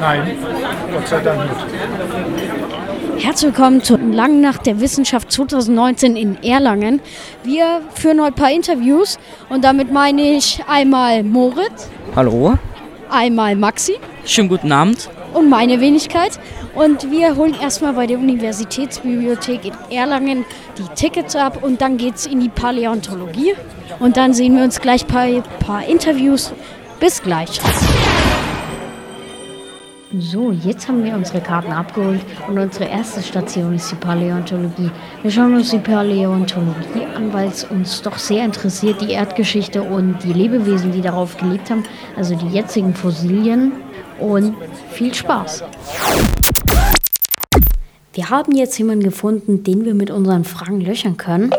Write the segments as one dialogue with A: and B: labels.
A: Nein, Gott sei Dank nicht.
B: Herzlich willkommen zur Langen Nacht der Wissenschaft 2019 in Erlangen. Wir führen heute ein paar Interviews und damit meine ich einmal Moritz.
C: Hallo.
B: Einmal Maxi.
C: Schönen guten Abend.
B: Und meine Wenigkeit. Und wir holen erstmal bei der Universitätsbibliothek in Erlangen die Tickets ab und dann geht es in die Paläontologie. Und dann sehen wir uns gleich bei ein paar Interviews. Bis gleich. So, jetzt haben wir unsere Karten abgeholt und unsere erste Station ist die Paläontologie. Wir schauen uns die Paläontologie an, weil es uns doch sehr interessiert, die Erdgeschichte und die Lebewesen, die darauf gelebt haben, also die jetzigen Fossilien. Und viel Spaß! Wir haben jetzt jemanden gefunden, den wir mit unseren Fragen löchern können.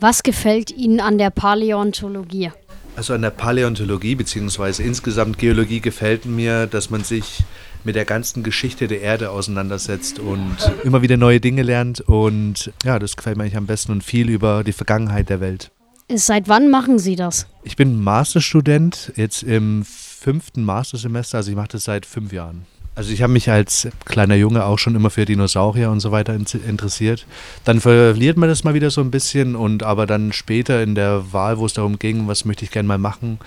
B: Was gefällt Ihnen an der Paläontologie?
D: Also an der Paläontologie bzw. insgesamt Geologie gefällt mir, dass man sich mit der ganzen Geschichte der Erde auseinandersetzt und immer wieder neue Dinge lernt. Und ja, das gefällt mir eigentlich am besten und viel über die Vergangenheit der Welt.
B: Seit wann machen Sie das?
D: Ich bin Masterstudent, jetzt im fünften Mastersemester, also ich mache das seit fünf Jahren. Also ich habe mich als kleiner Junge auch schon immer für Dinosaurier und so weiter interessiert. Dann verliert man das mal wieder so ein bisschen und aber dann später in der Wahl, wo es darum ging, was möchte ich gerne mal machen,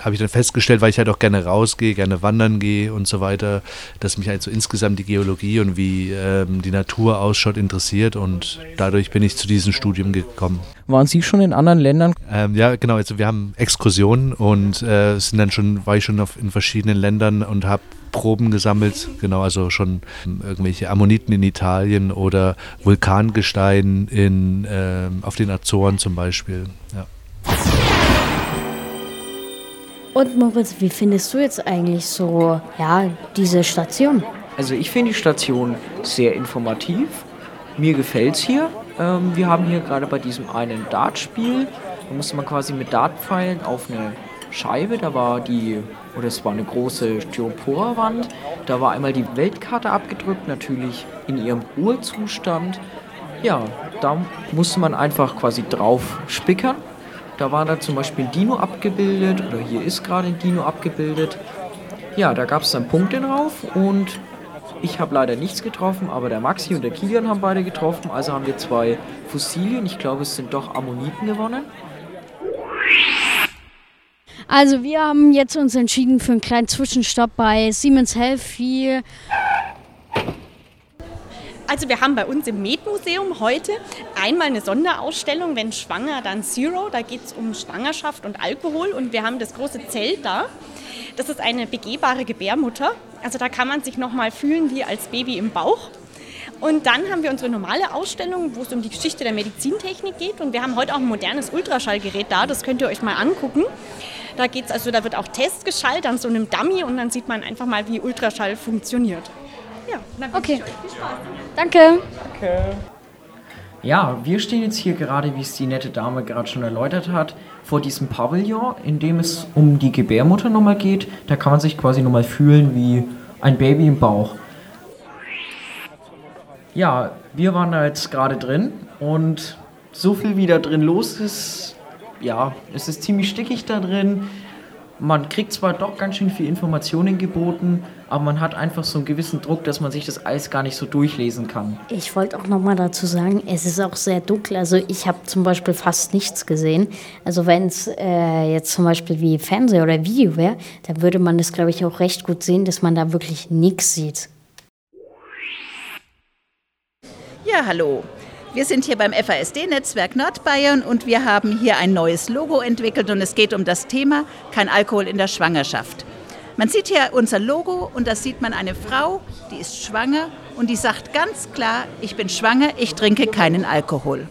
D: habe ich dann festgestellt, weil ich halt auch gerne rausgehe, gerne wandern gehe und so weiter, dass mich halt so insgesamt die Geologie und wie ähm, die Natur ausschaut interessiert und dadurch bin ich zu diesem Studium gekommen.
C: Waren Sie schon in anderen Ländern?
D: Ähm, ja, genau. Also wir haben Exkursionen und äh, sind dann schon, war ich schon auf, in verschiedenen Ländern und habe Proben gesammelt, genau, also schon irgendwelche Ammoniten in Italien oder Vulkangestein in, äh, auf den Azoren zum Beispiel. Ja.
B: Und Moritz, wie findest du jetzt eigentlich so, ja, diese Station?
C: Also ich finde die Station sehr informativ. Mir gefällt es hier. Ähm, wir haben hier gerade bei diesem einen Dartspiel, da musste man quasi mit Dartpfeilen auf eine Scheibe, da war die, oder es war eine große Styroporwand, da war einmal die Weltkarte abgedrückt, natürlich in ihrem Urzustand. Ja, da musste man einfach quasi drauf spickern. Da war da zum Beispiel ein Dino abgebildet, oder hier ist gerade ein Dino abgebildet. Ja, da gab es dann Punkte drauf und ich habe leider nichts getroffen, aber der Maxi und der Kilian haben beide getroffen. Also haben wir zwei Fossilien, ich glaube es sind doch Ammoniten gewonnen.
B: Also wir haben jetzt uns entschieden für einen kleinen Zwischenstopp bei Siemens Healthy.
E: Also wir haben bei uns im Medmuseum heute einmal eine Sonderausstellung, wenn schwanger, dann Zero. Da geht es um Schwangerschaft und Alkohol und wir haben das große Zelt da. Das ist eine begehbare Gebärmutter. Also da kann man sich nochmal fühlen wie als Baby im Bauch. Und dann haben wir unsere normale Ausstellung, wo es um die Geschichte der Medizintechnik geht. Und wir haben heute auch ein modernes Ultraschallgerät da, das könnt ihr euch mal angucken. Da geht's also, da wird auch Test geschaltet an so einem Dummy und dann sieht man einfach mal, wie Ultraschall funktioniert.
B: Ja, okay. Danke.
C: Danke. Ja, wir stehen jetzt hier gerade, wie es die nette Dame gerade schon erläutert hat, vor diesem Pavillon, in dem es um die Gebärmutter nochmal geht. Da kann man sich quasi nochmal fühlen wie ein Baby im Bauch. Ja, wir waren da jetzt gerade drin und so viel wie da drin los ist, ja, es ist ziemlich stickig da drin. Man kriegt zwar doch ganz schön viel Informationen geboten, aber man hat einfach so einen gewissen Druck, dass man sich das alles gar nicht so durchlesen kann.
B: Ich wollte auch noch mal dazu sagen, es ist auch sehr dunkel. Also ich habe zum Beispiel fast nichts gesehen. Also wenn es äh, jetzt zum Beispiel wie Fernseh oder Video wäre, dann würde man das, glaube ich, auch recht gut sehen, dass man da wirklich nichts sieht.
F: Ja, hallo. Wir sind hier beim FASD-Netzwerk Nordbayern und wir haben hier ein neues Logo entwickelt und es geht um das Thema kein Alkohol in der Schwangerschaft. Man sieht hier unser Logo und da sieht man eine Frau, die ist schwanger und die sagt ganz klar, ich bin schwanger, ich trinke keinen Alkohol.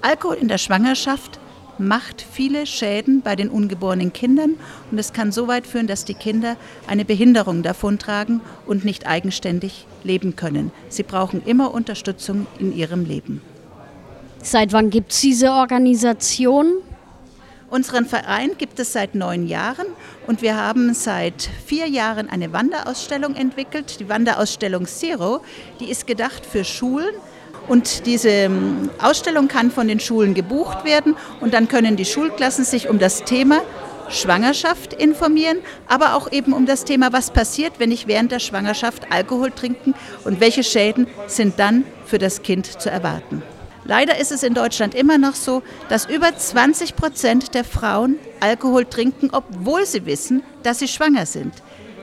F: Alkohol in der Schwangerschaft macht viele Schäden bei den ungeborenen Kindern und es kann so weit führen, dass die Kinder eine Behinderung davontragen und nicht eigenständig leben können. Sie brauchen immer Unterstützung in ihrem Leben.
B: Seit wann gibt es diese Organisation?
F: Unseren Verein gibt es seit neun Jahren und wir haben seit vier Jahren eine Wanderausstellung entwickelt, die Wanderausstellung Zero. Die ist gedacht für Schulen, und diese ähm, Ausstellung kann von den Schulen gebucht werden und dann können die Schulklassen sich um das Thema Schwangerschaft informieren, aber auch eben um das Thema, was passiert, wenn ich während der Schwangerschaft Alkohol trinken und welche Schäden sind dann für das Kind zu erwarten. Leider ist es in Deutschland immer noch so, dass über 20 Prozent der Frauen Alkohol trinken, obwohl sie wissen, dass sie schwanger sind.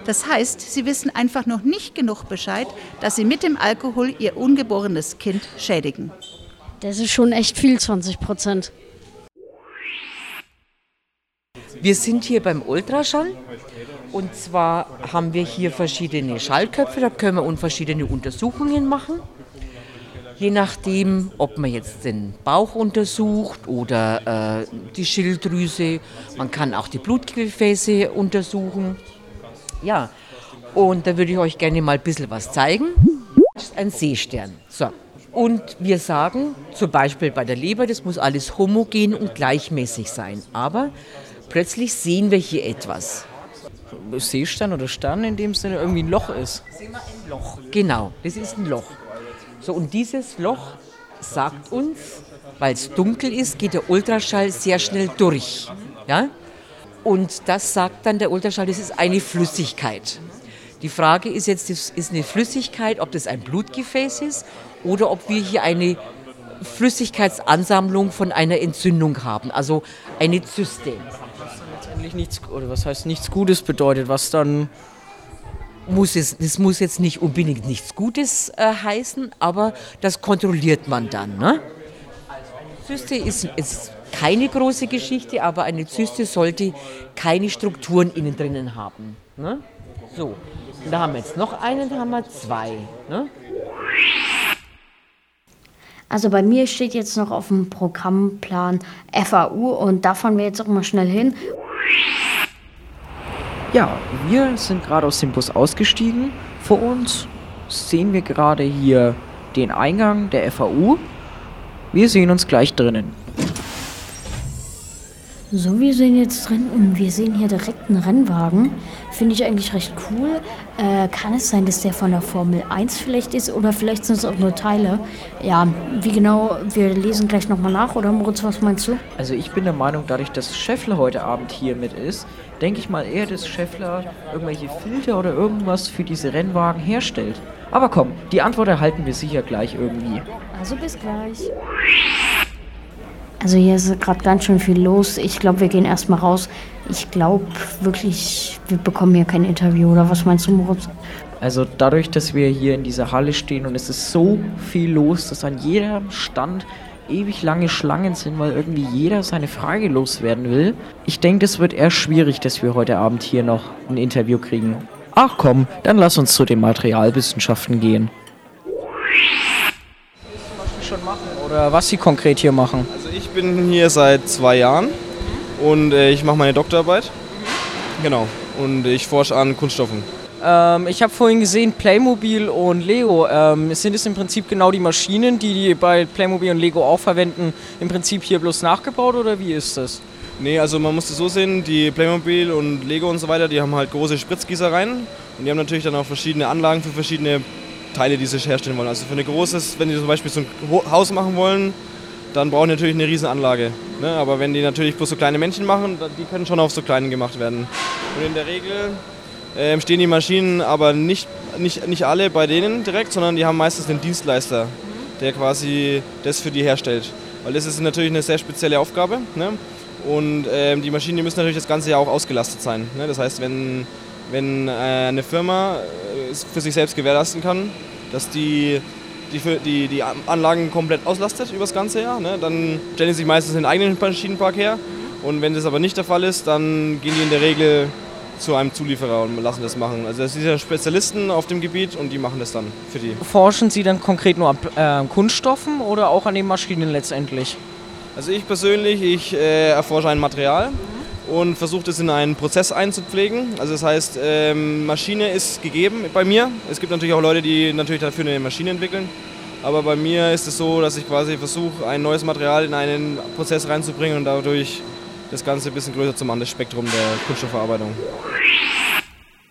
F: Das heißt, sie wissen einfach noch nicht genug Bescheid, dass sie mit dem Alkohol ihr ungeborenes Kind schädigen.
B: Das ist schon echt viel, 20 Prozent.
G: Wir sind hier beim Ultraschall und zwar haben wir hier verschiedene Schallköpfe, da können wir verschiedene Untersuchungen machen. Je nachdem, ob man jetzt den Bauch untersucht oder äh, die Schilddrüse, man kann auch die Blutgefäße untersuchen. Ja, und da würde ich euch gerne mal ein bisschen was zeigen. Das ist ein Seestern. So. Und wir sagen zum Beispiel bei der Leber, das muss alles homogen und gleichmäßig sein. Aber plötzlich sehen wir hier etwas.
C: Seestern oder Stern in dem Sinne irgendwie ein Loch ist.
G: Sehen wir ein Loch. Genau, das ist ein Loch. So, und dieses Loch sagt uns, weil es dunkel ist, geht der Ultraschall sehr schnell durch. Ja? Und das sagt dann der Ultraschall, das ist eine Flüssigkeit. Die Frage ist jetzt, ist eine Flüssigkeit, ob das ein Blutgefäß ist oder ob wir hier eine Flüssigkeitsansammlung von einer Entzündung haben, also eine Zyste.
C: Was dann letztendlich nichts, oder was heißt nichts Gutes bedeutet, was dann
G: muss es, das muss jetzt nicht unbedingt nichts Gutes äh, heißen, aber das kontrolliert man dann. Ne? Also Zyste ist, ist keine große Geschichte, aber eine Zyste sollte keine Strukturen innen drinnen haben. Ne? So, da haben wir jetzt noch einen, da haben wir zwei. Ne?
B: Also bei mir steht jetzt noch auf dem Programmplan FAU und da fahren wir jetzt auch mal schnell hin.
C: Ja, wir sind gerade aus dem Bus ausgestiegen. Vor uns sehen wir gerade hier den Eingang der FAU. Wir sehen uns gleich drinnen.
B: So, wir sind jetzt drin und wir sehen hier direkt einen Rennwagen. Finde ich eigentlich recht cool. Äh, kann es sein, dass der von der Formel 1 vielleicht ist oder vielleicht sind es auch nur Teile? Ja, wie genau, wir lesen gleich nochmal nach oder Moritz, was meinst du?
C: Also ich bin der Meinung, dadurch, dass Scheffler heute Abend hier mit ist, denke ich mal eher, dass Scheffler irgendwelche Filter oder irgendwas für diese Rennwagen herstellt. Aber komm, die Antwort erhalten wir sicher gleich irgendwie.
B: Also bis gleich. Also hier ist gerade ganz schön viel los. Ich glaube, wir gehen erstmal raus. Ich glaube wirklich, wir bekommen hier kein Interview. Oder was meinst du, Moritz?
C: Also dadurch, dass wir hier in dieser Halle stehen und es ist so viel los, dass an jedem Stand ewig lange Schlangen sind, weil irgendwie jeder seine Frage loswerden will. Ich denke, das wird eher schwierig, dass wir heute Abend hier noch ein Interview kriegen. Ach komm, dann lass uns zu den Materialwissenschaften gehen. Was Sie schon machen oder was Sie konkret hier machen?
H: Ich bin hier seit zwei Jahren und äh, ich mache meine Doktorarbeit. Genau. Und ich forsche an Kunststoffen.
C: Ähm, ich habe vorhin gesehen, Playmobil und Lego. Ähm, sind es im Prinzip genau die Maschinen, die die bei Playmobil und Lego auch verwenden, im Prinzip hier bloß nachgebaut oder wie ist das?
H: Nee, also man muss es so sehen, die Playmobil und Lego und so weiter, die haben halt große Spritzgießereien und die haben natürlich dann auch verschiedene Anlagen für verschiedene Teile, die sie herstellen wollen. Also für eine großes, wenn die zum Beispiel so ein Haus machen wollen, dann brauchen die natürlich eine riesen Anlage. Ne? Aber wenn die natürlich bloß so kleine Männchen machen, die können schon auf so kleinen gemacht werden. Und in der Regel ähm, stehen die Maschinen aber nicht, nicht, nicht alle bei denen direkt, sondern die haben meistens einen Dienstleister, der quasi das für die herstellt. Weil das ist natürlich eine sehr spezielle Aufgabe. Ne? Und ähm, die Maschinen die müssen natürlich das ganze Jahr auch ausgelastet sein. Ne? Das heißt, wenn, wenn äh, eine Firma äh, es für sich selbst gewährleisten kann, dass die die, die, die Anlagen komplett auslastet über das ganze Jahr, ne? dann stellen sie sich meistens den eigenen Maschinenpark her. Und wenn das aber nicht der Fall ist, dann gehen die in der Regel zu einem Zulieferer und lassen das machen. Also das sind ja Spezialisten auf dem Gebiet und die machen das dann für die.
C: Forschen Sie dann konkret nur an äh, Kunststoffen oder auch an den Maschinen letztendlich?
H: Also ich persönlich, ich äh, erforsche ein Material und versuche das in einen Prozess einzupflegen. Also das heißt, ähm, Maschine ist gegeben bei mir. Es gibt natürlich auch Leute, die natürlich dafür eine Maschine entwickeln. Aber bei mir ist es so, dass ich quasi versuche, ein neues Material in einen Prozess reinzubringen und dadurch das Ganze ein bisschen größer zu machen, das Spektrum der Kunststoffverarbeitung.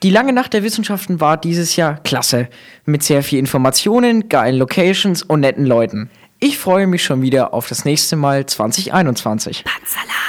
C: Die lange Nacht der Wissenschaften war dieses Jahr klasse. Mit sehr viel Informationen, geilen Locations und netten Leuten. Ich freue mich schon wieder auf das nächste Mal 2021.
F: Salat.